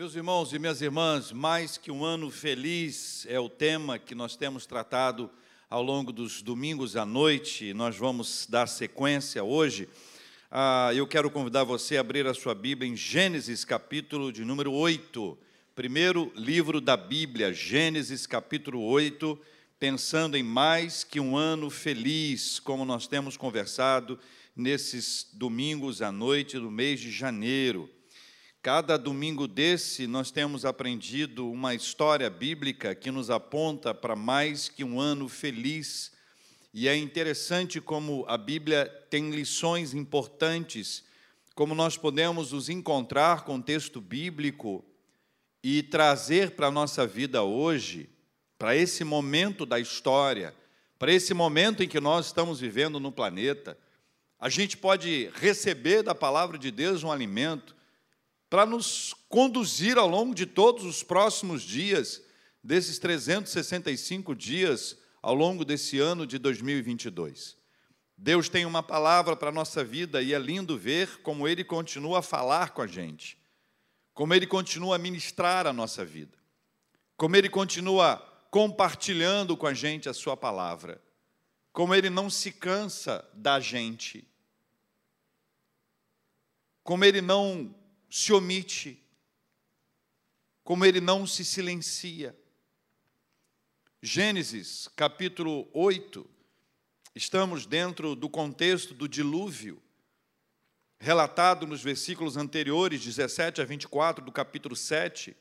Meus irmãos e minhas irmãs, mais que um ano feliz é o tema que nós temos tratado ao longo dos domingos à noite. Nós vamos dar sequência hoje. Ah, eu quero convidar você a abrir a sua Bíblia em Gênesis, capítulo de número 8. Primeiro livro da Bíblia, Gênesis, capítulo 8, pensando em mais que um ano feliz, como nós temos conversado nesses domingos à noite do mês de janeiro. Cada domingo desse, nós temos aprendido uma história bíblica que nos aponta para mais que um ano feliz. E é interessante como a Bíblia tem lições importantes, como nós podemos nos encontrar com o texto bíblico e trazer para a nossa vida hoje, para esse momento da história, para esse momento em que nós estamos vivendo no planeta. A gente pode receber da palavra de Deus um alimento para nos conduzir ao longo de todos os próximos dias, desses 365 dias ao longo desse ano de 2022. Deus tem uma palavra para a nossa vida e é lindo ver como Ele continua a falar com a gente, como Ele continua a ministrar a nossa vida, como Ele continua compartilhando com a gente a Sua palavra, como Ele não se cansa da gente, como Ele não se omite, como ele não se silencia. Gênesis capítulo 8, estamos dentro do contexto do dilúvio, relatado nos versículos anteriores, 17 a 24 do capítulo 7.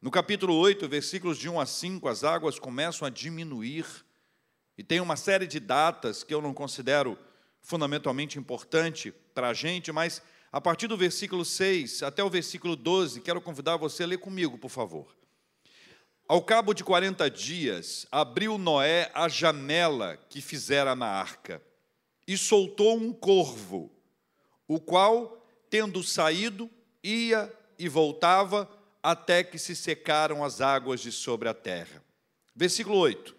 No capítulo 8, versículos de 1 a 5, as águas começam a diminuir, e tem uma série de datas que eu não considero fundamentalmente importante para a gente, mas a partir do versículo 6 até o versículo 12, quero convidar você a ler comigo, por favor. Ao cabo de 40 dias, abriu Noé a janela que fizera na arca e soltou um corvo, o qual, tendo saído, ia e voltava até que se secaram as águas de sobre a terra. Versículo 8.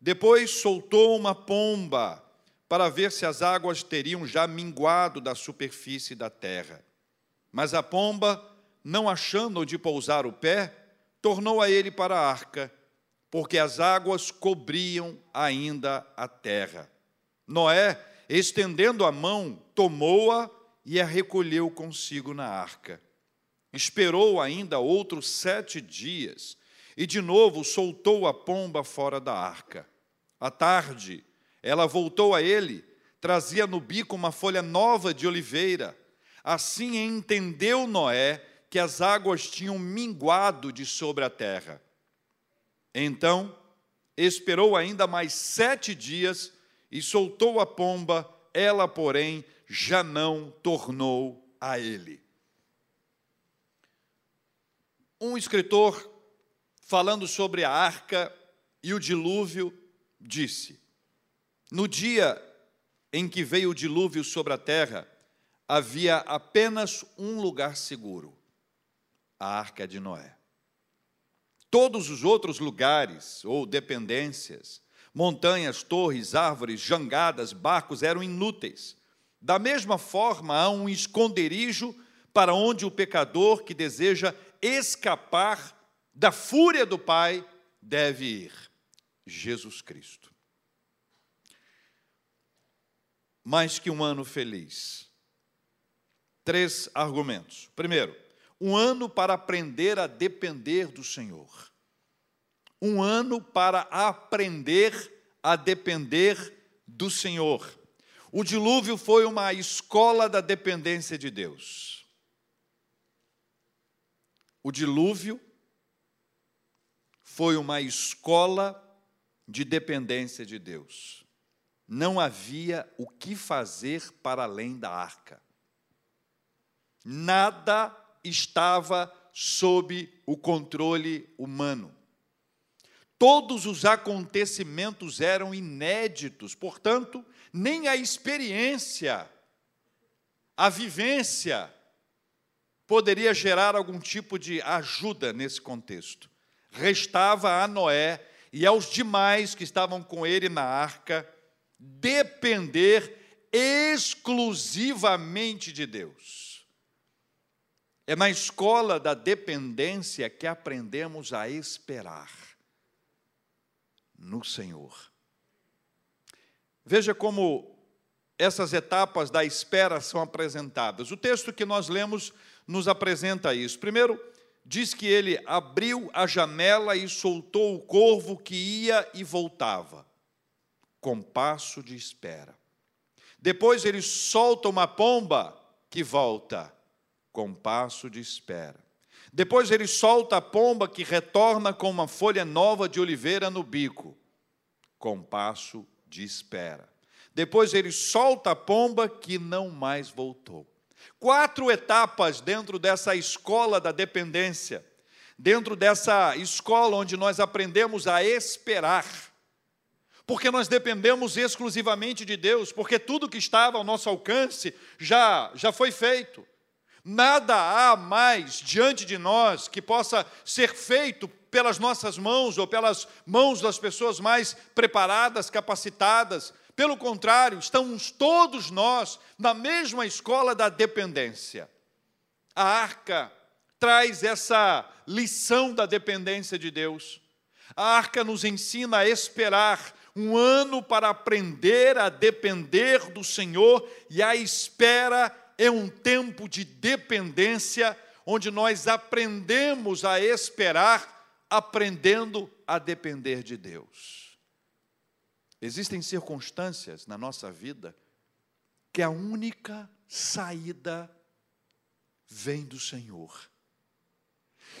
Depois soltou uma pomba para ver se as águas teriam já minguado da superfície da terra. Mas a pomba, não achando onde pousar o pé, tornou a ele para a arca, porque as águas cobriam ainda a terra. Noé, estendendo a mão, tomou-a e a recolheu consigo na arca. Esperou ainda outros sete dias e de novo soltou a pomba fora da arca. À tarde, ela voltou a ele, trazia no bico uma folha nova de oliveira. Assim entendeu Noé que as águas tinham minguado de sobre a terra. Então, esperou ainda mais sete dias e soltou a pomba, ela, porém, já não tornou a ele. Um escritor, falando sobre a arca e o dilúvio, disse: no dia em que veio o dilúvio sobre a terra, havia apenas um lugar seguro: a arca de Noé. Todos os outros lugares ou dependências, montanhas, torres, árvores, jangadas, barcos eram inúteis. Da mesma forma, há um esconderijo para onde o pecador que deseja escapar da fúria do Pai deve ir: Jesus Cristo mais que um ano feliz? Três argumentos. Primeiro, um ano para aprender a depender do Senhor. Um ano para aprender a depender do Senhor. O dilúvio foi uma escola da dependência de Deus. O dilúvio foi uma escola de dependência de Deus não havia o que fazer para além da arca. Nada estava sob o controle humano. Todos os acontecimentos eram inéditos, portanto, nem a experiência, a vivência, poderia gerar algum tipo de ajuda nesse contexto. Restava a Noé e aos demais que estavam com ele na arca depender exclusivamente de Deus. É na escola da dependência que aprendemos a esperar no Senhor. Veja como essas etapas da espera são apresentadas. O texto que nós lemos nos apresenta isso. Primeiro, diz que ele abriu a janela e soltou o corvo que ia e voltava, com passo de espera. Depois ele solta uma pomba que volta, com passo de espera. Depois ele solta a pomba que retorna com uma folha nova de oliveira no bico, com passo de espera. Depois ele solta a pomba que não mais voltou. Quatro etapas dentro dessa escola da dependência, dentro dessa escola onde nós aprendemos a esperar, porque nós dependemos exclusivamente de Deus, porque tudo que estava ao nosso alcance já, já foi feito. Nada há mais diante de nós que possa ser feito pelas nossas mãos ou pelas mãos das pessoas mais preparadas, capacitadas. Pelo contrário, estamos todos nós na mesma escola da dependência. A arca traz essa lição da dependência de Deus. A arca nos ensina a esperar um ano para aprender a depender do Senhor e a espera é um tempo de dependência, onde nós aprendemos a esperar, aprendendo a depender de Deus. Existem circunstâncias na nossa vida que a única saída vem do Senhor.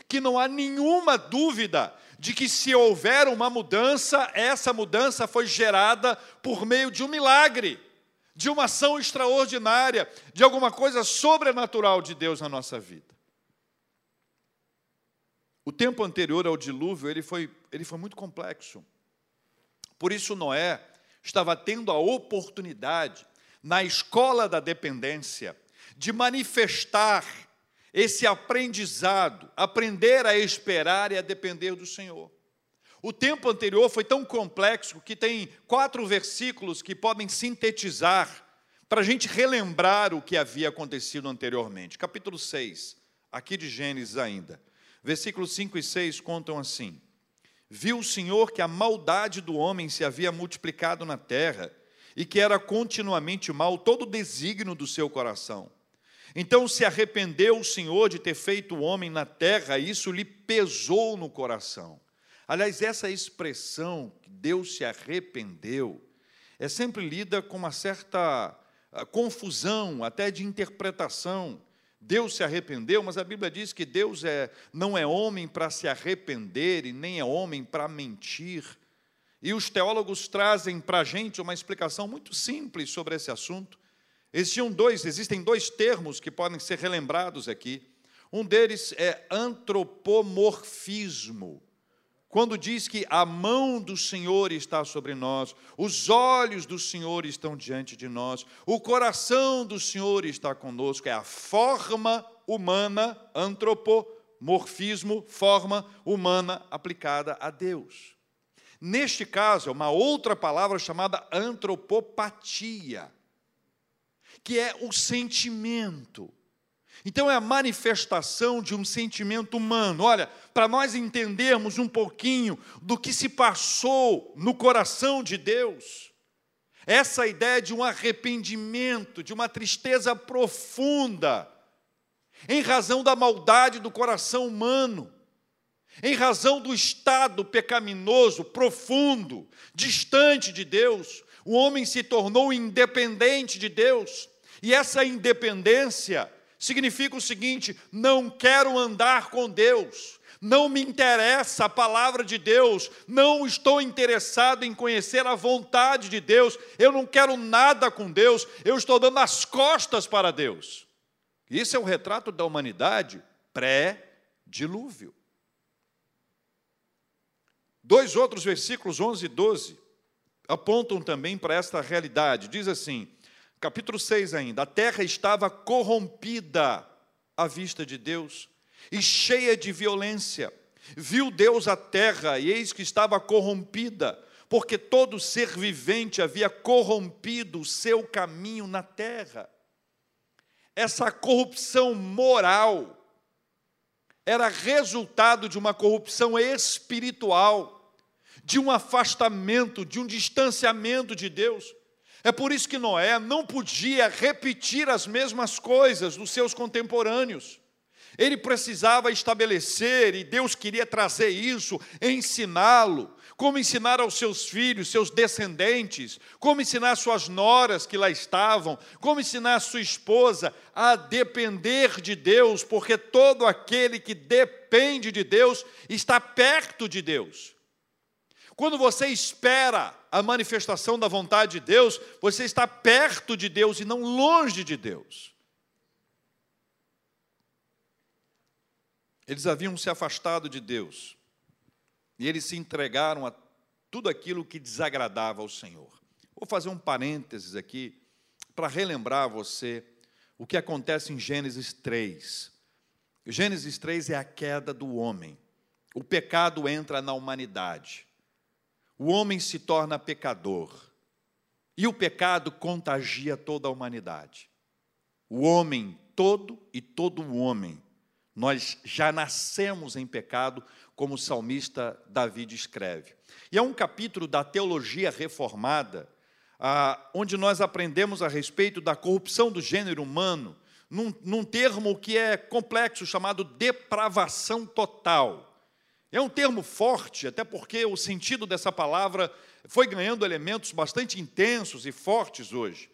Que não há nenhuma dúvida de que se houver uma mudança, essa mudança foi gerada por meio de um milagre de uma ação extraordinária, de alguma coisa sobrenatural de Deus na nossa vida. O tempo anterior ao dilúvio, ele foi, ele foi muito complexo. Por isso Noé estava tendo a oportunidade, na escola da dependência, de manifestar esse aprendizado, aprender a esperar e a depender do Senhor. O tempo anterior foi tão complexo que tem quatro versículos que podem sintetizar para a gente relembrar o que havia acontecido anteriormente. Capítulo 6, aqui de Gênesis ainda. Versículos 5 e 6 contam assim: Viu o Senhor que a maldade do homem se havia multiplicado na terra e que era continuamente mal todo o desígnio do seu coração. Então se arrependeu o Senhor de ter feito o homem na terra, e isso lhe pesou no coração. Aliás, essa expressão, Deus se arrependeu, é sempre lida com uma certa ah, confusão, até de interpretação. Deus se arrependeu, mas a Bíblia diz que Deus é, não é homem para se arrepender e nem é homem para mentir. E os teólogos trazem para a gente uma explicação muito simples sobre esse assunto. Existiam dois, existem dois termos que podem ser relembrados aqui. Um deles é antropomorfismo quando diz que a mão do Senhor está sobre nós, os olhos do Senhor estão diante de nós, o coração do Senhor está conosco, é a forma humana, antropomorfismo, forma humana aplicada a Deus. Neste caso, é uma outra palavra chamada antropopatia, que é o sentimento, então é a manifestação de um sentimento humano. Olha, para nós entendermos um pouquinho do que se passou no coração de Deus, essa ideia de um arrependimento, de uma tristeza profunda, em razão da maldade do coração humano, em razão do estado pecaminoso, profundo, distante de Deus, o homem se tornou independente de Deus, e essa independência significa o seguinte: não quero andar com Deus, não me interessa a palavra de Deus, não estou interessado em conhecer a vontade de Deus, eu não quero nada com Deus, eu estou dando as costas para Deus. Isso é o retrato da humanidade pré-dilúvio. Dois outros versículos, 11 e 12, apontam também para esta realidade. Diz assim: capítulo 6 ainda, a terra estava corrompida à vista de Deus e cheia de violência. Viu Deus a terra e eis que estava corrompida, porque todo ser vivente havia corrompido o seu caminho na terra. Essa corrupção moral era resultado de uma corrupção espiritual, de um afastamento, de um distanciamento de Deus. É por isso que Noé não podia repetir as mesmas coisas dos seus contemporâneos. Ele precisava estabelecer, e Deus queria trazer isso, ensiná-lo, como ensinar aos seus filhos, seus descendentes, como ensinar suas noras que lá estavam, como ensinar sua esposa a depender de Deus, porque todo aquele que depende de Deus está perto de Deus. Quando você espera a manifestação da vontade de Deus, você está perto de Deus e não longe de Deus. Eles haviam se afastado de Deus e eles se entregaram a tudo aquilo que desagradava ao Senhor. Vou fazer um parênteses aqui para relembrar você o que acontece em Gênesis 3. Gênesis 3 é a queda do homem. O pecado entra na humanidade. O homem se torna pecador. E o pecado contagia toda a humanidade. O homem todo e todo o homem. Nós já nascemos em pecado, como o salmista Davi escreve. E é um capítulo da teologia reformada, ah, onde nós aprendemos a respeito da corrupção do gênero humano, num, num termo que é complexo, chamado depravação total. É um termo forte, até porque o sentido dessa palavra foi ganhando elementos bastante intensos e fortes hoje.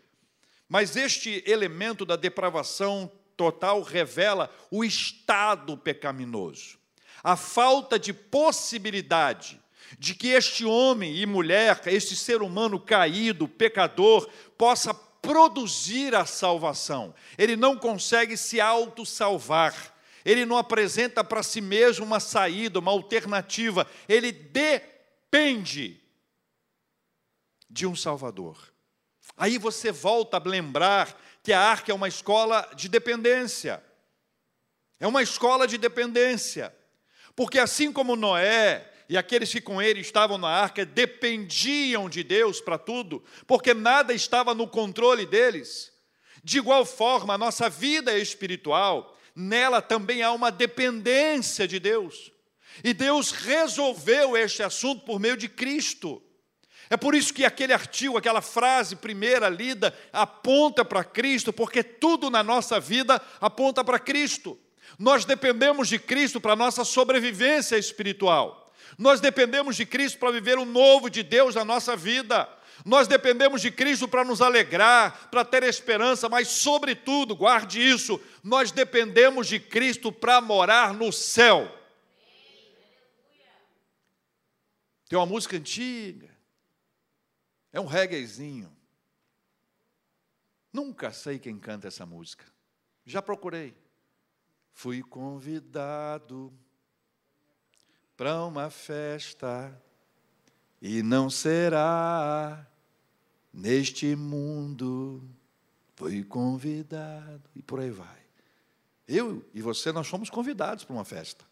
Mas este elemento da depravação total revela o estado pecaminoso a falta de possibilidade de que este homem e mulher, este ser humano caído, pecador, possa produzir a salvação. Ele não consegue se auto-salvar. Ele não apresenta para si mesmo uma saída, uma alternativa. Ele depende de um Salvador. Aí você volta a lembrar que a arca é uma escola de dependência. É uma escola de dependência. Porque assim como Noé e aqueles que com ele estavam na arca dependiam de Deus para tudo, porque nada estava no controle deles, de igual forma, a nossa vida espiritual, nela também há uma dependência de Deus. E Deus resolveu este assunto por meio de Cristo. É por isso que aquele artigo, aquela frase primeira lida, aponta para Cristo, porque tudo na nossa vida aponta para Cristo. Nós dependemos de Cristo para a nossa sobrevivência espiritual. Nós dependemos de Cristo para viver o novo de Deus na nossa vida. Nós dependemos de Cristo para nos alegrar, para ter esperança, mas, sobretudo, guarde isso, nós dependemos de Cristo para morar no céu. Tem uma música antiga, é um reguezinho. Nunca sei quem canta essa música. Já procurei. Fui convidado para uma festa e não será neste mundo. Fui convidado e por aí vai. Eu e você, nós fomos convidados para uma festa.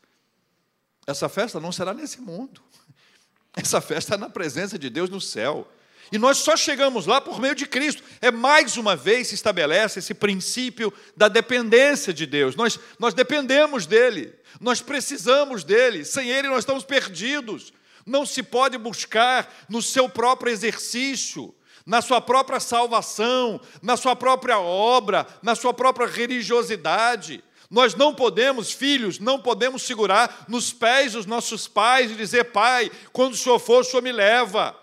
Essa festa não será nesse mundo. Essa festa é na presença de Deus no céu. E nós só chegamos lá por meio de Cristo. É mais uma vez se estabelece esse princípio da dependência de Deus. Nós, nós dependemos dele, nós precisamos dele. Sem ele nós estamos perdidos. Não se pode buscar no seu próprio exercício, na sua própria salvação, na sua própria obra, na sua própria religiosidade. Nós não podemos, filhos, não podemos segurar nos pés dos nossos pais e dizer: Pai, quando o Senhor for, o Senhor me leva.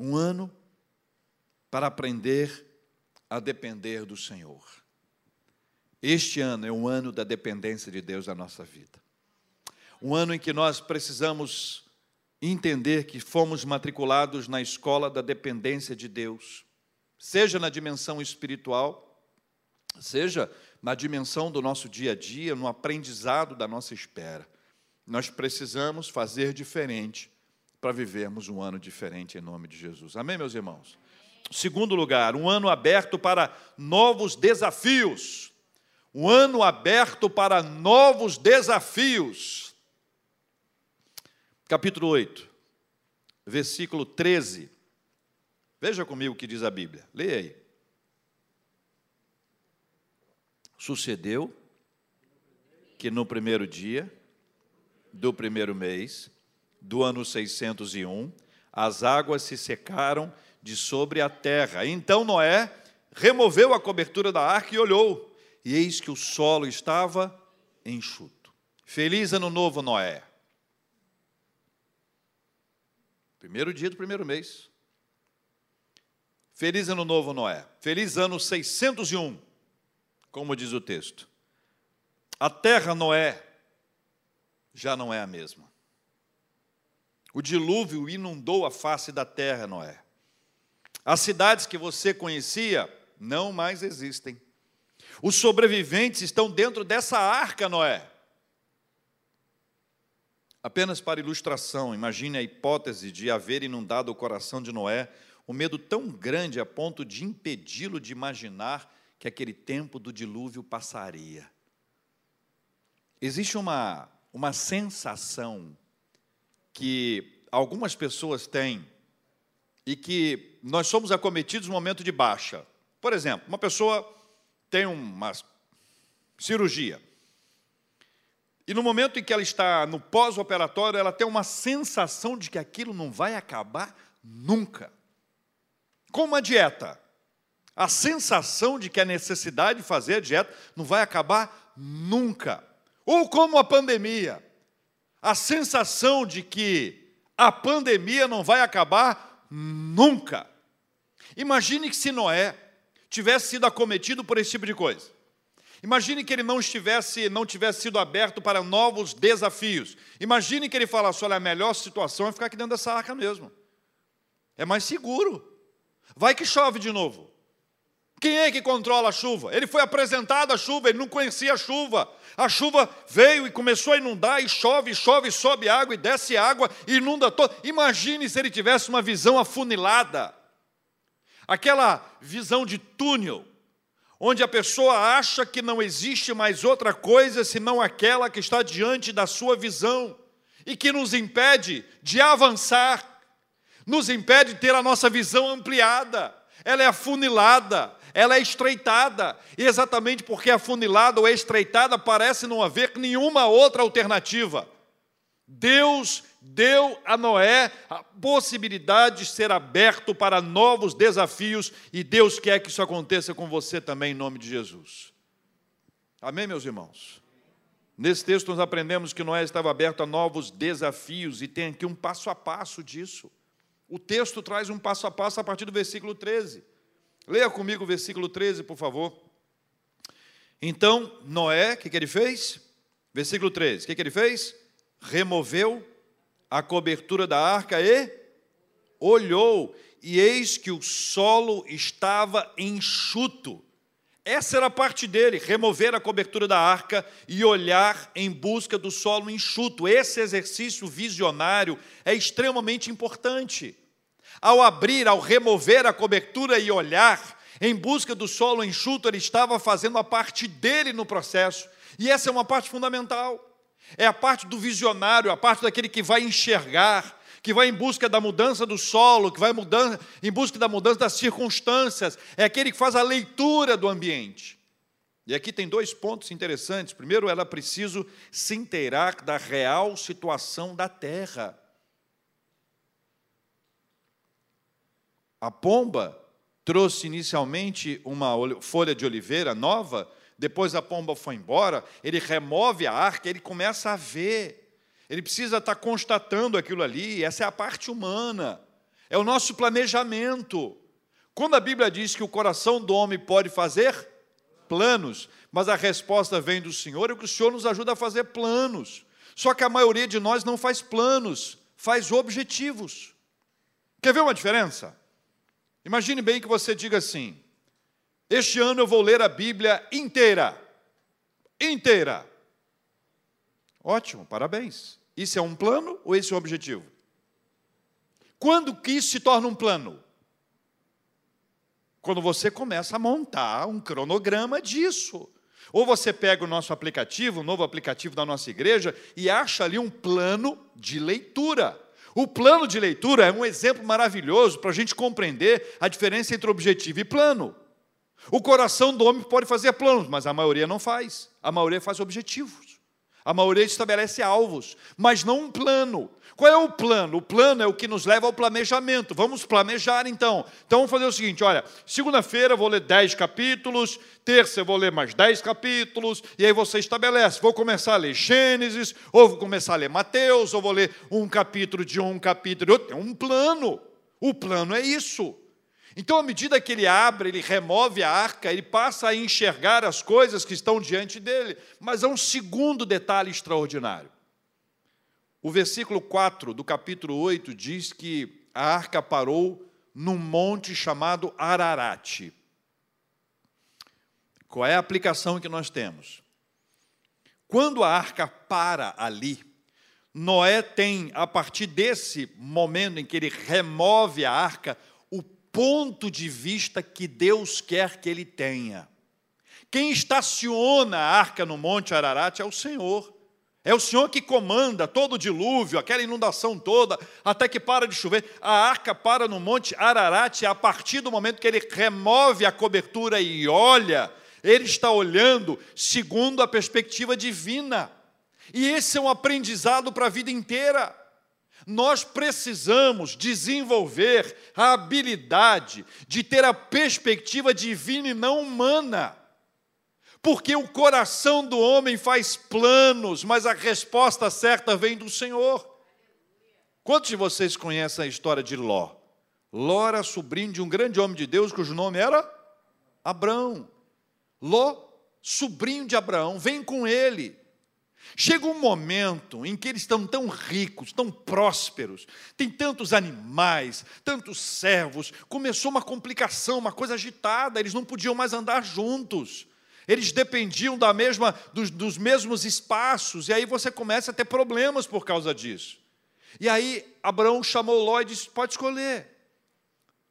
Um ano para aprender a depender do Senhor. Este ano é um ano da dependência de Deus na nossa vida. Um ano em que nós precisamos entender que fomos matriculados na escola da dependência de Deus, seja na dimensão espiritual, seja na dimensão do nosso dia a dia, no aprendizado da nossa espera. Nós precisamos fazer diferente para vivermos um ano diferente em nome de Jesus. Amém, meus irmãos? Segundo lugar, um ano aberto para novos desafios. Um ano aberto para novos desafios. Capítulo 8, versículo 13. Veja comigo o que diz a Bíblia. Leia aí. Sucedeu que no primeiro dia do primeiro mês do ano 601, as águas se secaram de sobre a terra. Então Noé removeu a cobertura da arca e olhou, e eis que o solo estava enxuto. Feliz ano novo, Noé. Primeiro dia do primeiro mês. Feliz ano novo, Noé. Feliz ano 601, como diz o texto. A terra, Noé, já não é a mesma. O dilúvio inundou a face da terra, Noé. As cidades que você conhecia não mais existem. Os sobreviventes estão dentro dessa arca, Noé. Apenas para ilustração, imagine a hipótese de haver inundado o coração de Noé um medo tão grande a ponto de impedi-lo de imaginar que aquele tempo do dilúvio passaria. Existe uma, uma sensação que algumas pessoas têm e que nós somos acometidos no momento de baixa. Por exemplo, uma pessoa tem uma cirurgia. E no momento em que ela está no pós-operatório, ela tem uma sensação de que aquilo não vai acabar nunca. Como uma dieta. A sensação de que a necessidade de fazer a dieta não vai acabar nunca. Ou como a pandemia. A sensação de que a pandemia não vai acabar nunca. Imagine que se Noé tivesse sido acometido por esse tipo de coisa. Imagine que ele não estivesse, não tivesse sido aberto para novos desafios. Imagine que ele falasse: olha, a melhor situação é ficar aqui dentro dessa arca mesmo. É mais seguro. Vai que chove de novo. Quem é que controla a chuva? Ele foi apresentado a chuva, ele não conhecia a chuva. A chuva veio e começou a inundar, e chove, chove, sobe água, e desce água, e inunda todo. Imagine se ele tivesse uma visão afunilada aquela visão de túnel, onde a pessoa acha que não existe mais outra coisa senão aquela que está diante da sua visão e que nos impede de avançar, nos impede de ter a nossa visão ampliada. Ela é afunilada, ela é estreitada, e exatamente porque é afunilada ou é estreitada, parece não haver nenhuma outra alternativa. Deus deu a Noé a possibilidade de ser aberto para novos desafios e Deus quer que isso aconteça com você também, em nome de Jesus. Amém, meus irmãos? Nesse texto nós aprendemos que Noé estava aberto a novos desafios e tem aqui um passo a passo disso. O texto traz um passo a passo a partir do versículo 13. Leia comigo o versículo 13, por favor. Então, Noé, o que, que ele fez? Versículo 13, o que, que ele fez? Removeu a cobertura da arca e olhou, e eis que o solo estava enxuto. Essa era a parte dele, remover a cobertura da arca e olhar em busca do solo enxuto. Esse exercício visionário é extremamente importante. Ao abrir, ao remover a cobertura e olhar em busca do solo enxuto, ele estava fazendo a parte dele no processo. E essa é uma parte fundamental. É a parte do visionário, a parte daquele que vai enxergar, que vai em busca da mudança do solo, que vai mudando, em busca da mudança das circunstâncias. É aquele que faz a leitura do ambiente. E aqui tem dois pontos interessantes. Primeiro, ela precisa se inteirar da real situação da terra. A pomba trouxe inicialmente uma folha de oliveira nova depois a pomba foi embora, ele remove a arca, ele começa a ver. Ele precisa estar constatando aquilo ali, essa é a parte humana, é o nosso planejamento. Quando a Bíblia diz que o coração do homem pode fazer planos, mas a resposta vem do Senhor, é que o Senhor nos ajuda a fazer planos. Só que a maioria de nós não faz planos, faz objetivos. Quer ver uma diferença? Imagine bem que você diga assim: este ano eu vou ler a Bíblia inteira. Inteira. Ótimo, parabéns. Isso é um plano ou esse é um objetivo? Quando que isso se torna um plano? Quando você começa a montar um cronograma disso. Ou você pega o nosso aplicativo, o novo aplicativo da nossa igreja, e acha ali um plano de leitura. O plano de leitura é um exemplo maravilhoso para a gente compreender a diferença entre objetivo e plano. O coração do homem pode fazer planos, mas a maioria não faz. A maioria faz objetivos. A maioria estabelece alvos, mas não um plano. Qual é o plano? O plano é o que nos leva ao planejamento. Vamos planejar então. Então vamos fazer o seguinte: olha, segunda-feira eu vou ler 10 capítulos, terça eu vou ler mais 10 capítulos, e aí você estabelece: vou começar a ler Gênesis, ou vou começar a ler Mateus, ou vou ler um capítulo de um, um capítulo de outro. É um plano. O plano é isso. Então, à medida que ele abre, ele remove a arca, ele passa a enxergar as coisas que estão diante dele. Mas há um segundo detalhe extraordinário. O versículo 4 do capítulo 8 diz que a arca parou num monte chamado Ararat. Qual é a aplicação que nós temos? Quando a arca para ali, Noé tem, a partir desse momento em que ele remove a arca, ponto de vista que Deus quer que ele tenha. Quem estaciona a arca no Monte Ararat é o Senhor. É o Senhor que comanda todo o dilúvio, aquela inundação toda, até que para de chover. A arca para no monte Ararat, a partir do momento que ele remove a cobertura e olha, ele está olhando segundo a perspectiva divina. E esse é um aprendizado para a vida inteira. Nós precisamos desenvolver a habilidade de ter a perspectiva divina e não humana porque o coração do homem faz planos, mas a resposta certa vem do Senhor. Quantos de vocês conhecem a história de Ló? Ló era sobrinho de um grande homem de Deus cujo nome era Abraão. Ló, sobrinho de Abraão, vem com ele. Chega um momento em que eles estão tão ricos, tão prósperos, tem tantos animais, tantos servos, começou uma complicação, uma coisa agitada, eles não podiam mais andar juntos. Eles dependiam da mesma, dos, dos mesmos espaços, e aí você começa a ter problemas por causa disso. E aí Abraão chamou Ló e disse: Pode escolher.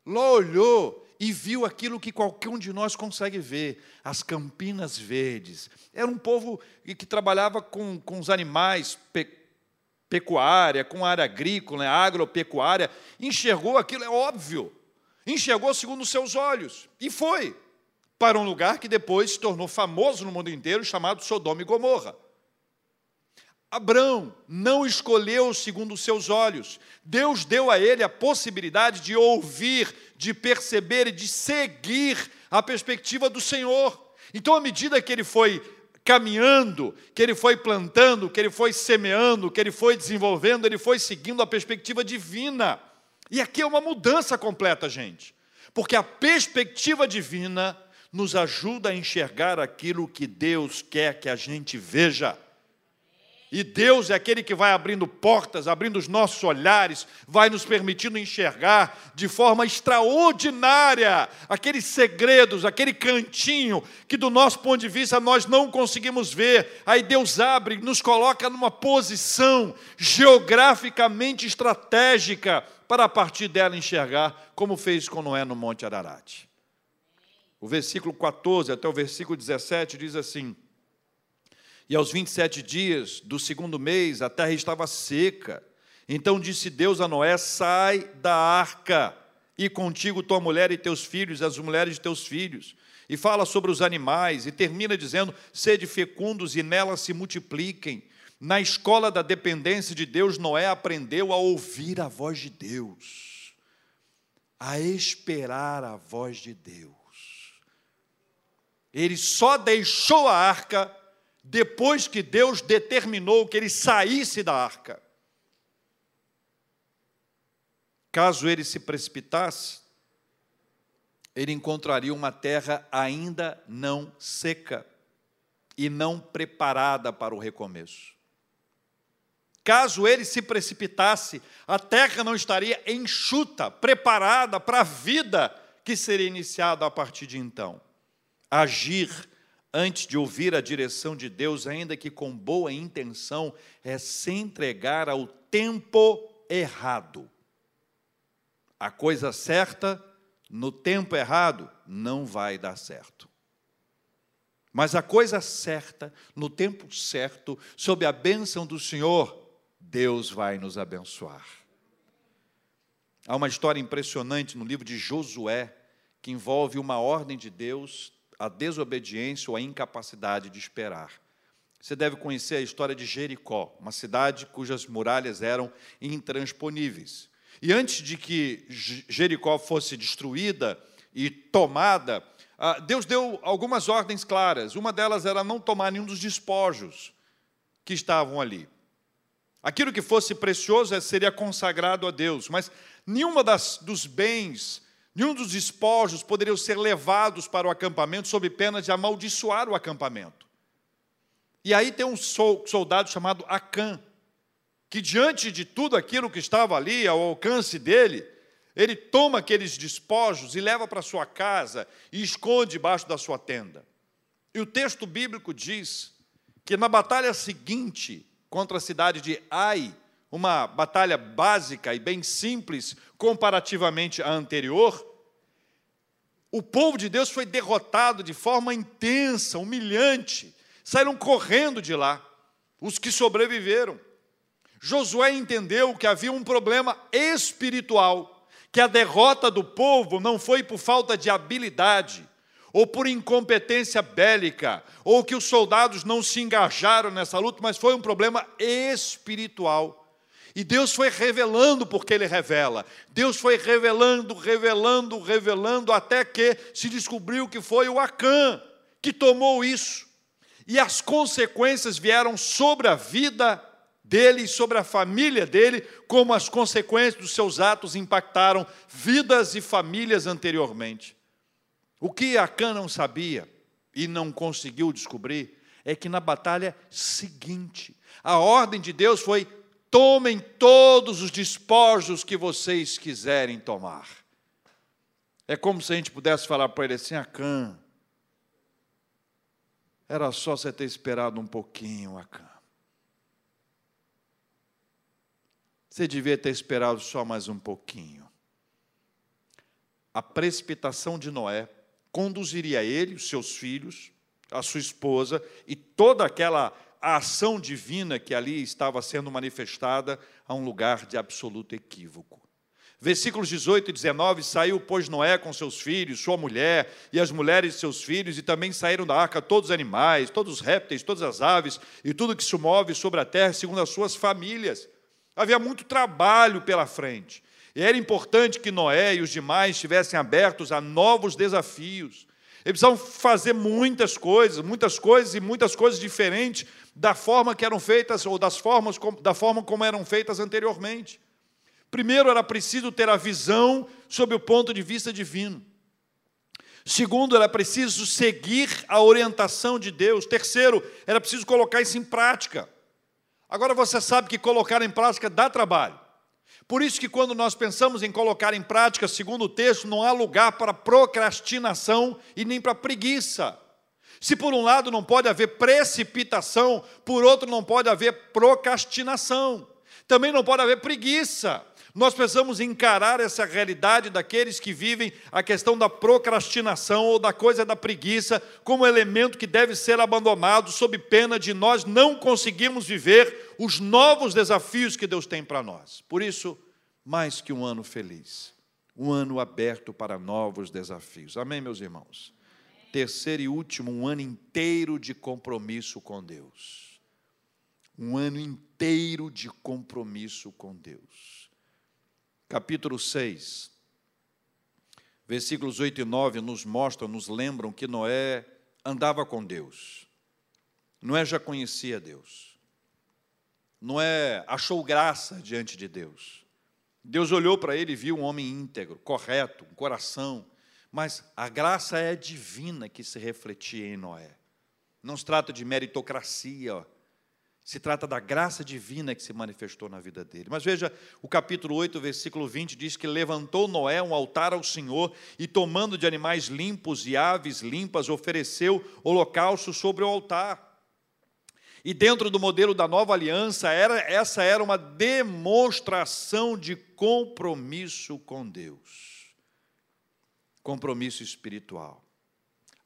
Ló olhou e viu aquilo que qualquer um de nós consegue ver: as campinas verdes. Era um povo que trabalhava com, com os animais, pe, pecuária, com área agrícola, né, agropecuária. Enxergou aquilo, é óbvio. Enxergou segundo os seus olhos. E foi para um lugar que depois se tornou famoso no mundo inteiro, chamado Sodoma e Gomorra. Abraão não escolheu segundo os seus olhos. Deus deu a ele a possibilidade de ouvir, de perceber e de seguir a perspectiva do Senhor. Então, à medida que ele foi caminhando, que ele foi plantando, que ele foi semeando, que ele foi desenvolvendo, ele foi seguindo a perspectiva divina. E aqui é uma mudança completa, gente. Porque a perspectiva divina nos ajuda a enxergar aquilo que Deus quer que a gente veja. E Deus é aquele que vai abrindo portas, abrindo os nossos olhares, vai nos permitindo enxergar de forma extraordinária aqueles segredos, aquele cantinho que, do nosso ponto de vista, nós não conseguimos ver. Aí Deus abre, nos coloca numa posição geograficamente estratégica para a partir dela enxergar, como fez com Noé no Monte Ararat. O versículo 14 até o versículo 17 diz assim: E aos 27 dias do segundo mês a terra estava seca. Então disse Deus a Noé: Sai da arca, e contigo tua mulher e teus filhos, as mulheres de teus filhos. E fala sobre os animais, e termina dizendo: Sede fecundos e nelas se multipliquem. Na escola da dependência de Deus, Noé aprendeu a ouvir a voz de Deus, a esperar a voz de Deus. Ele só deixou a arca depois que Deus determinou que ele saísse da arca. Caso ele se precipitasse, ele encontraria uma terra ainda não seca e não preparada para o recomeço. Caso ele se precipitasse, a terra não estaria enxuta, preparada para a vida que seria iniciada a partir de então agir antes de ouvir a direção de Deus, ainda que com boa intenção, é se entregar ao tempo errado. A coisa certa, no tempo errado, não vai dar certo. Mas a coisa certa, no tempo certo, sob a bênção do Senhor, Deus vai nos abençoar. Há uma história impressionante no livro de Josué, que envolve uma ordem de Deus, a desobediência ou a incapacidade de esperar. Você deve conhecer a história de Jericó, uma cidade cujas muralhas eram intransponíveis. E antes de que Jericó fosse destruída e tomada, ah, Deus deu algumas ordens claras. Uma delas era não tomar nenhum dos despojos que estavam ali. Aquilo que fosse precioso seria consagrado a Deus, mas nenhuma das, dos bens, nenhum dos despojos poderiam ser levados para o acampamento sob pena de amaldiçoar o acampamento. E aí tem um soldado chamado Acã, que diante de tudo aquilo que estava ali, ao alcance dele, ele toma aqueles despojos e leva para sua casa e esconde debaixo da sua tenda. E o texto bíblico diz que na batalha seguinte contra a cidade de Ai, uma batalha básica e bem simples comparativamente à anterior, o povo de Deus foi derrotado de forma intensa, humilhante, saíram correndo de lá, os que sobreviveram. Josué entendeu que havia um problema espiritual, que a derrota do povo não foi por falta de habilidade, ou por incompetência bélica, ou que os soldados não se engajaram nessa luta, mas foi um problema espiritual. E Deus foi revelando porque Ele revela. Deus foi revelando, revelando, revelando, até que se descobriu que foi o Acã que tomou isso. E as consequências vieram sobre a vida dele e sobre a família dele, como as consequências dos seus atos impactaram vidas e famílias anteriormente. O que Acã não sabia e não conseguiu descobrir é que na batalha seguinte, a ordem de Deus foi: tomem todos os despojos que vocês quiserem tomar. É como se a gente pudesse falar para ele assim: Acã, era só você ter esperado um pouquinho, Acã. Você devia ter esperado só mais um pouquinho. A precipitação de Noé conduziria ele, os seus filhos, a sua esposa e toda aquela ação divina que ali estava sendo manifestada a um lugar de absoluto equívoco. Versículos 18 e 19: Saiu, pois, Noé com seus filhos, sua mulher e as mulheres de seus filhos, e também saíram da arca todos os animais, todos os répteis, todas as aves e tudo que se move sobre a terra, segundo as suas famílias. Havia muito trabalho pela frente. E era importante que Noé e os demais estivessem abertos a novos desafios. Eles precisavam fazer muitas coisas, muitas coisas e muitas coisas diferentes da forma que eram feitas ou das formas da forma como eram feitas anteriormente. Primeiro era preciso ter a visão sob o ponto de vista divino. Segundo, era preciso seguir a orientação de Deus. Terceiro, era preciso colocar isso em prática. Agora você sabe que colocar em prática dá trabalho. Por isso que quando nós pensamos em colocar em prática, segundo o texto, não há lugar para procrastinação e nem para preguiça. Se por um lado não pode haver precipitação, por outro não pode haver procrastinação. Também não pode haver preguiça. Nós precisamos encarar essa realidade daqueles que vivem a questão da procrastinação ou da coisa da preguiça como elemento que deve ser abandonado sob pena de nós não conseguirmos viver os novos desafios que Deus tem para nós. Por isso, mais que um ano feliz, um ano aberto para novos desafios. Amém, meus irmãos? Terceiro e último, um ano inteiro de compromisso com Deus. Um ano inteiro de compromisso com Deus capítulo 6, versículos 8 e 9 nos mostram, nos lembram que Noé andava com Deus. Noé já conhecia Deus. Noé achou graça diante de Deus. Deus olhou para ele e viu um homem íntegro, correto, um coração. Mas a graça é divina que se refletia em Noé. Não se trata de meritocracia, se trata da graça divina que se manifestou na vida dele. Mas veja, o capítulo 8, versículo 20 diz que levantou Noé um altar ao Senhor e, tomando de animais limpos e aves limpas, ofereceu holocausto sobre o altar. E dentro do modelo da nova aliança, era, essa era uma demonstração de compromisso com Deus. Compromisso espiritual.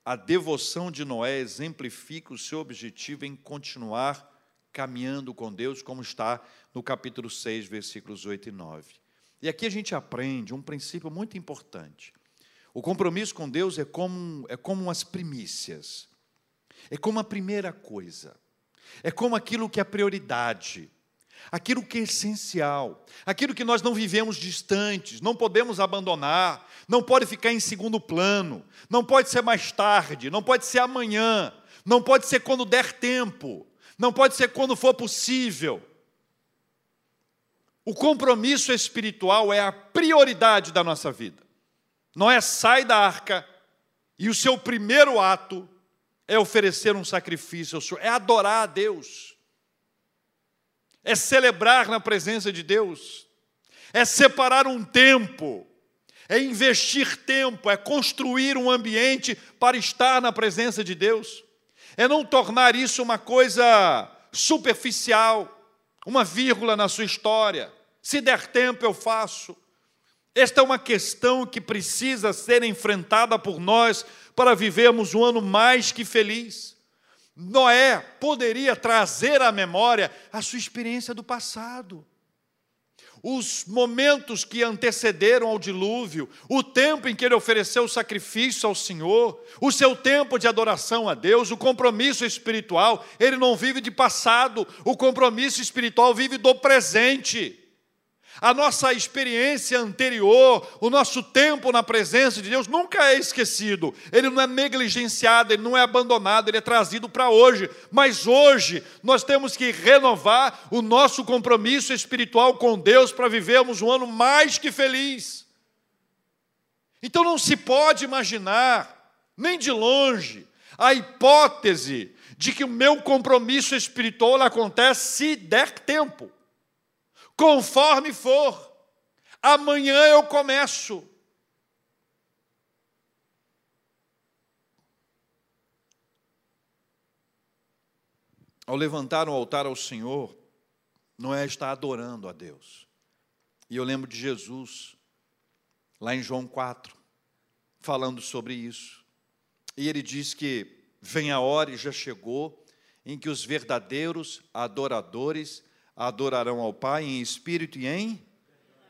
A devoção de Noé exemplifica o seu objetivo em continuar caminhando com Deus, como está no capítulo 6, versículos 8 e 9. E aqui a gente aprende um princípio muito importante. O compromisso com Deus é como, é como as primícias, é como a primeira coisa, é como aquilo que é prioridade, aquilo que é essencial, aquilo que nós não vivemos distantes, não podemos abandonar, não pode ficar em segundo plano, não pode ser mais tarde, não pode ser amanhã, não pode ser quando der tempo, não pode ser quando for possível. O compromisso espiritual é a prioridade da nossa vida. Noé sai da arca e o seu primeiro ato é oferecer um sacrifício ao Senhor, é adorar a Deus, é celebrar na presença de Deus, é separar um tempo, é investir tempo, é construir um ambiente para estar na presença de Deus, é não tornar isso uma coisa superficial, uma vírgula na sua história. Se der tempo, eu faço. Esta é uma questão que precisa ser enfrentada por nós para vivermos um ano mais que feliz. Noé poderia trazer à memória a sua experiência do passado, os momentos que antecederam ao dilúvio, o tempo em que ele ofereceu o sacrifício ao Senhor, o seu tempo de adoração a Deus, o compromisso espiritual. Ele não vive de passado, o compromisso espiritual vive do presente a nossa experiência anterior, o nosso tempo na presença de Deus nunca é esquecido, ele não é negligenciado, ele não é abandonado, ele é trazido para hoje. Mas hoje nós temos que renovar o nosso compromisso espiritual com Deus para vivermos um ano mais que feliz. Então não se pode imaginar, nem de longe, a hipótese de que o meu compromisso espiritual acontece se der tempo conforme for. Amanhã eu começo. Ao levantar o altar ao Senhor, não é estar adorando a Deus. E eu lembro de Jesus, lá em João 4, falando sobre isso. E ele diz que vem a hora e já chegou em que os verdadeiros adoradores adorarão ao Pai em espírito e em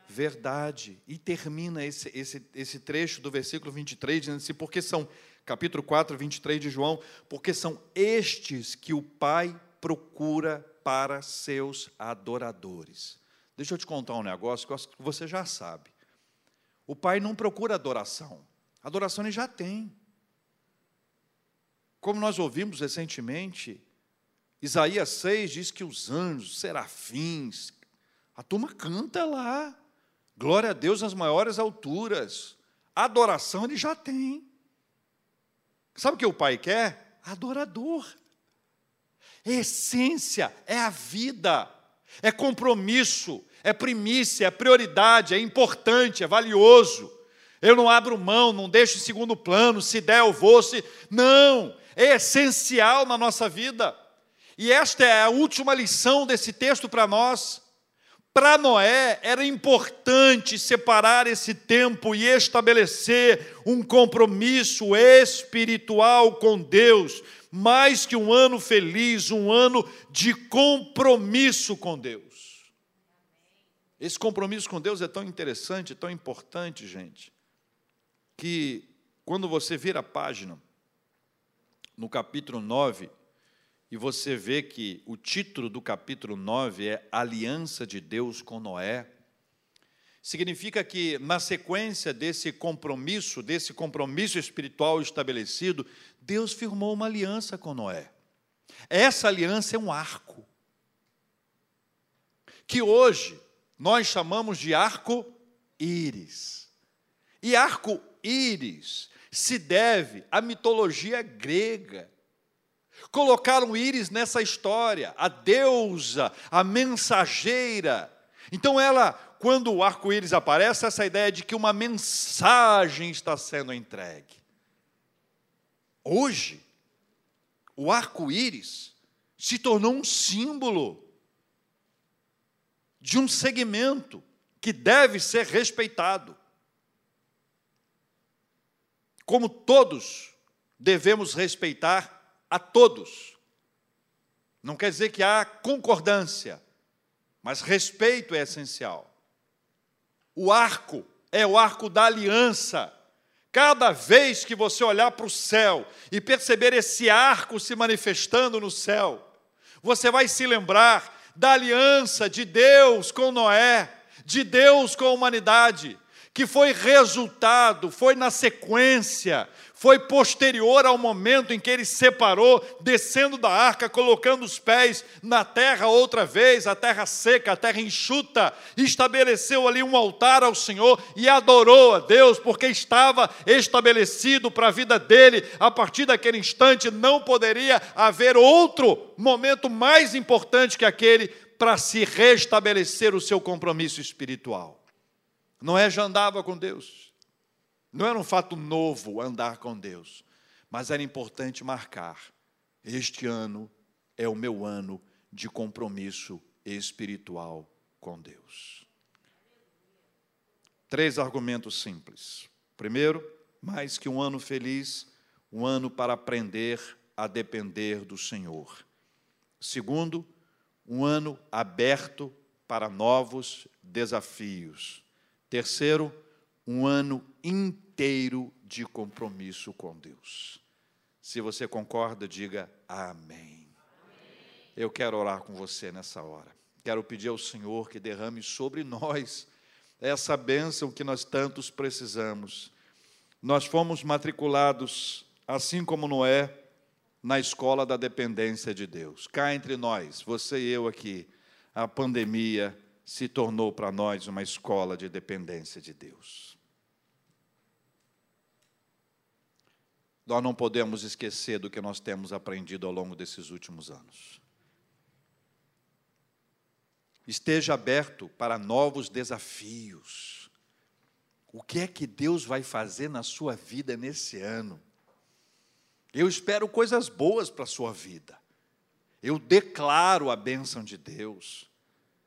verdade. E termina esse, esse, esse trecho do versículo 23, dizendo assim: porque são, capítulo 4, 23 de João, porque são estes que o Pai procura para seus adoradores. Deixa eu te contar um negócio que você já sabe. O Pai não procura adoração, adoração ele já tem. Como nós ouvimos recentemente, Isaías 6 diz que os anjos, serafins, a turma canta lá. Glória a Deus nas maiores alturas. Adoração ele já tem. Sabe o que o pai quer? Adorador. essência, é a vida, é compromisso, é primícia, é prioridade, é importante, é valioso. Eu não abro mão, não deixo em segundo plano, se der eu vou, se. Não, é essencial na nossa vida. E esta é a última lição desse texto para nós. Para Noé era importante separar esse tempo e estabelecer um compromisso espiritual com Deus, mais que um ano feliz, um ano de compromisso com Deus. Esse compromisso com Deus é tão interessante, tão importante, gente, que quando você vira a página, no capítulo 9, e você vê que o título do capítulo 9 é Aliança de Deus com Noé. Significa que, na sequência desse compromisso, desse compromisso espiritual estabelecido, Deus firmou uma aliança com Noé. Essa aliança é um arco, que hoje nós chamamos de arco-íris. E arco-íris se deve à mitologia grega Colocaram Íris nessa história, a deusa, a mensageira. Então ela, quando o arco-íris aparece, essa ideia de que uma mensagem está sendo entregue. Hoje, o arco-íris se tornou um símbolo de um segmento que deve ser respeitado. Como todos devemos respeitar a todos. Não quer dizer que há concordância, mas respeito é essencial. O arco é o arco da aliança, Cada vez que você olhar para o céu e perceber esse arco se manifestando no céu, você vai se lembrar da aliança de Deus com Noé, de Deus com a humanidade, que foi resultado, foi na sequência, foi posterior ao momento em que ele separou, descendo da arca, colocando os pés na terra outra vez, a terra seca, a terra enxuta, estabeleceu ali um altar ao Senhor e adorou a Deus, porque estava estabelecido para a vida dele, a partir daquele instante não poderia haver outro momento mais importante que aquele para se restabelecer o seu compromisso espiritual. Noé já andava com Deus. Não era um fato novo andar com Deus, mas era importante marcar: este ano é o meu ano de compromisso espiritual com Deus. Três argumentos simples. Primeiro, mais que um ano feliz, um ano para aprender a depender do Senhor. Segundo, um ano aberto para novos desafios. Terceiro, um ano inteiro de compromisso com Deus. Se você concorda, diga amém. Eu quero orar com você nessa hora. Quero pedir ao Senhor que derrame sobre nós essa bênção que nós tantos precisamos. Nós fomos matriculados, assim como Noé, na escola da dependência de Deus. Cá entre nós, você e eu aqui, a pandemia se tornou para nós uma escola de dependência de Deus. Nós não podemos esquecer do que nós temos aprendido ao longo desses últimos anos. Esteja aberto para novos desafios. O que é que Deus vai fazer na sua vida nesse ano? Eu espero coisas boas para a sua vida. Eu declaro a bênção de Deus.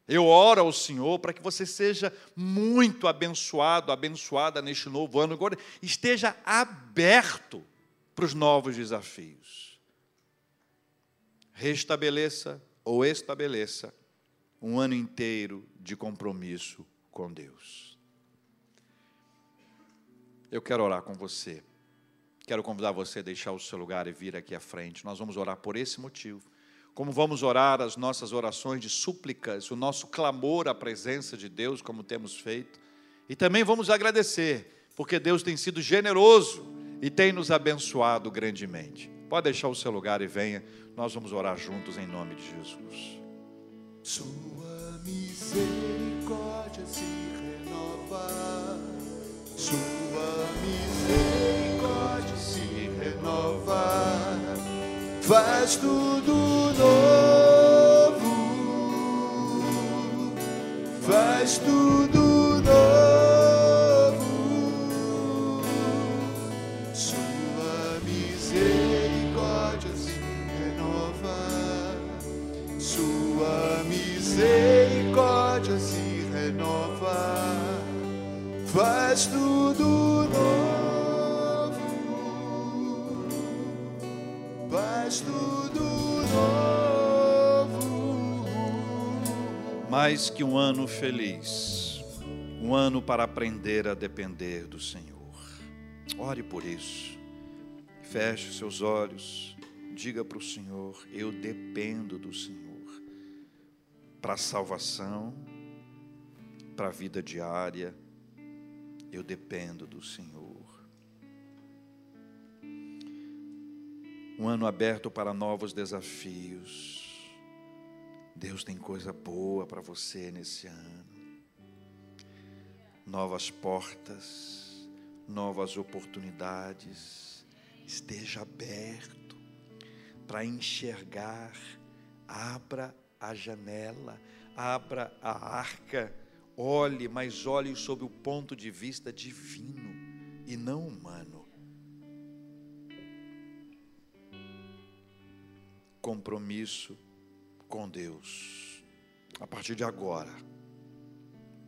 Eu oro ao Senhor para que você seja muito abençoado, abençoada neste novo ano. Agora, esteja aberto para os novos desafios. Restabeleça ou estabeleça um ano inteiro de compromisso com Deus. Eu quero orar com você. Quero convidar você a deixar o seu lugar e vir aqui à frente. Nós vamos orar por esse motivo. Como vamos orar as nossas orações de súplicas, o nosso clamor à presença de Deus, como temos feito. E também vamos agradecer, porque Deus tem sido generoso e tem nos abençoado grandemente. Pode deixar o seu lugar e venha, nós vamos orar juntos em nome de Jesus. Sua misericórdia se renova, Sua misericórdia se renova, faz tudo novo, faz tudo faz tudo novo, faz tudo novo. Mais que um ano feliz, um ano para aprender a depender do Senhor. Ore por isso. Feche seus olhos. Diga para o Senhor: Eu dependo do Senhor para a salvação, para a vida diária eu dependo do Senhor. Um ano aberto para novos desafios. Deus tem coisa boa para você nesse ano. Novas portas, novas oportunidades. Esteja aberto para enxergar. Abra a janela, abra a arca Olhe, mas olhe sob o ponto de vista divino e não humano. Compromisso com Deus. A partir de agora,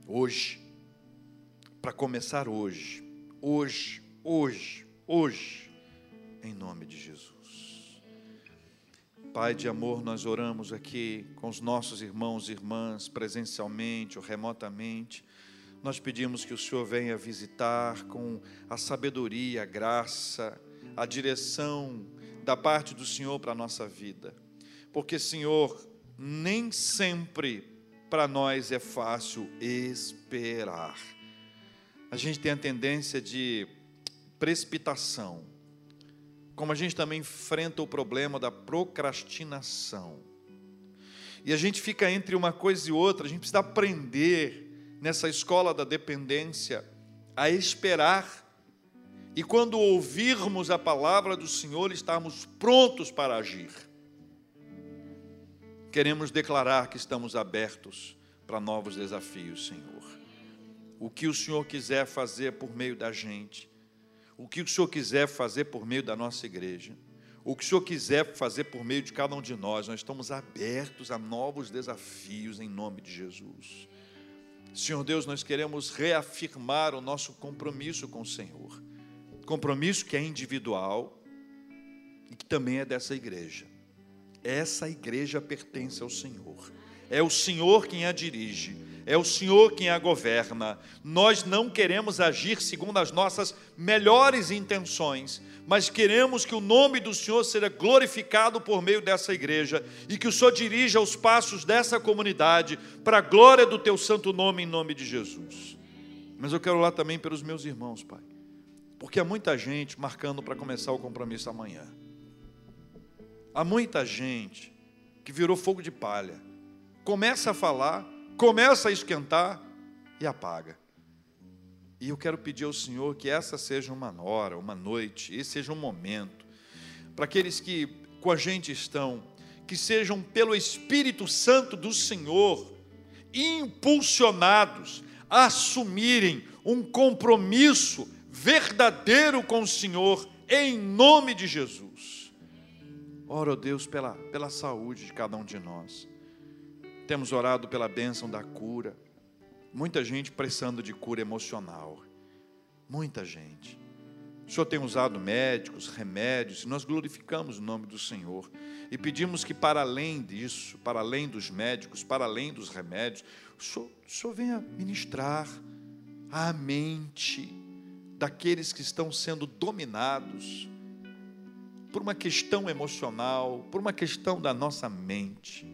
hoje, para começar hoje, hoje, hoje, hoje, em nome de Jesus. Pai de amor, nós oramos aqui com os nossos irmãos e irmãs, presencialmente ou remotamente. nós pedimos que o Senhor venha visitar com a sabedoria, a graça, a direção da parte do Senhor para a nossa vida. Porque, Senhor, nem sempre para nós é fácil esperar. A gente tem a tendência de precipitação, como a gente também enfrenta o problema da procrastinação. E a gente fica entre uma coisa e outra, a gente precisa aprender nessa escola da dependência a esperar. E quando ouvirmos a palavra do Senhor, estarmos prontos para agir. Queremos declarar que estamos abertos para novos desafios, Senhor. O que o Senhor quiser fazer por meio da gente, o que o Senhor quiser fazer por meio da nossa igreja, o que o Senhor quiser fazer por meio de cada um de nós, nós estamos abertos a novos desafios em nome de Jesus. Senhor Deus, nós queremos reafirmar o nosso compromisso com o Senhor. Compromisso que é individual e que também é dessa igreja. Essa igreja pertence ao Senhor. É o Senhor quem a dirige, é o Senhor quem a governa. Nós não queremos agir segundo as nossas melhores intenções, mas queremos que o nome do Senhor seja glorificado por meio dessa igreja e que o Senhor dirija os passos dessa comunidade para a glória do teu santo nome, em nome de Jesus. Mas eu quero lá também pelos meus irmãos, Pai, porque há muita gente marcando para começar o compromisso amanhã. Há muita gente que virou fogo de palha, começa a falar, começa a esquentar e apaga. E eu quero pedir ao Senhor que essa seja uma hora, uma noite, esse seja um momento, para aqueles que com a gente estão, que sejam pelo Espírito Santo do Senhor impulsionados a assumirem um compromisso verdadeiro com o Senhor, em nome de Jesus. Ora, Deus, pela, pela saúde de cada um de nós. Temos orado pela bênção da cura Muita gente precisando de cura emocional. Muita gente. O Senhor tem usado médicos, remédios, e nós glorificamos o nome do Senhor. E pedimos que, para além disso, para além dos médicos, para além dos remédios, o Senhor, o Senhor venha ministrar a mente daqueles que estão sendo dominados por uma questão emocional, por uma questão da nossa mente.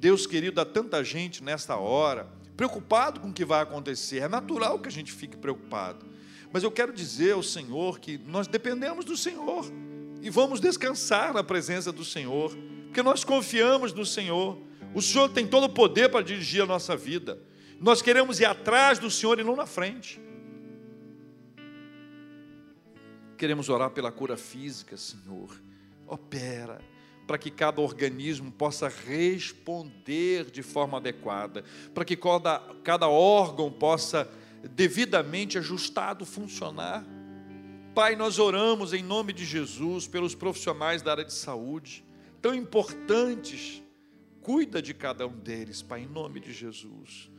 Deus querido, há tanta gente nesta hora preocupado com o que vai acontecer. É natural que a gente fique preocupado. Mas eu quero dizer ao Senhor que nós dependemos do Senhor e vamos descansar na presença do Senhor, porque nós confiamos no Senhor. O Senhor tem todo o poder para dirigir a nossa vida. Nós queremos ir atrás do Senhor e não na frente. Queremos orar pela cura física, Senhor. Opera para que cada organismo possa responder de forma adequada, para que cada, cada órgão possa devidamente ajustado funcionar. Pai, nós oramos em nome de Jesus pelos profissionais da área de saúde, tão importantes. Cuida de cada um deles, Pai, em nome de Jesus.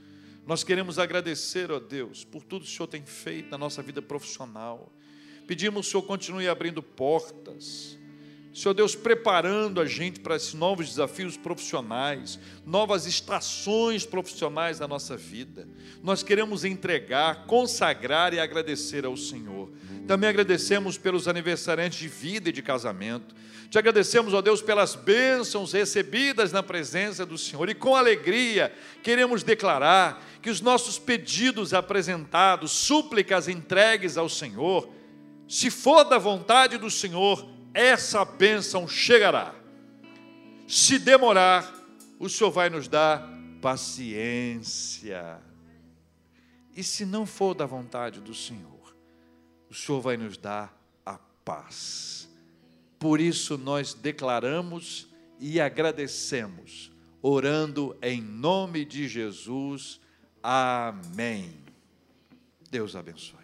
Nós queremos agradecer, ó Deus, por tudo que o Senhor tem feito na nossa vida profissional. Pedimos que o Senhor continue abrindo portas, Senhor Deus, preparando a gente para esses novos desafios profissionais, novas estações profissionais da nossa vida. Nós queremos entregar, consagrar e agradecer ao Senhor. Também agradecemos pelos aniversariantes de vida e de casamento. Te agradecemos, ó Deus, pelas bênçãos recebidas na presença do Senhor e com alegria queremos declarar que os nossos pedidos apresentados, súplicas entregues ao Senhor, se for da vontade do Senhor, essa bênção chegará. Se demorar, o Senhor vai nos dar paciência. E se não for da vontade do Senhor, o Senhor vai nos dar a paz. Por isso nós declaramos e agradecemos, orando em nome de Jesus. Amém. Deus abençoe.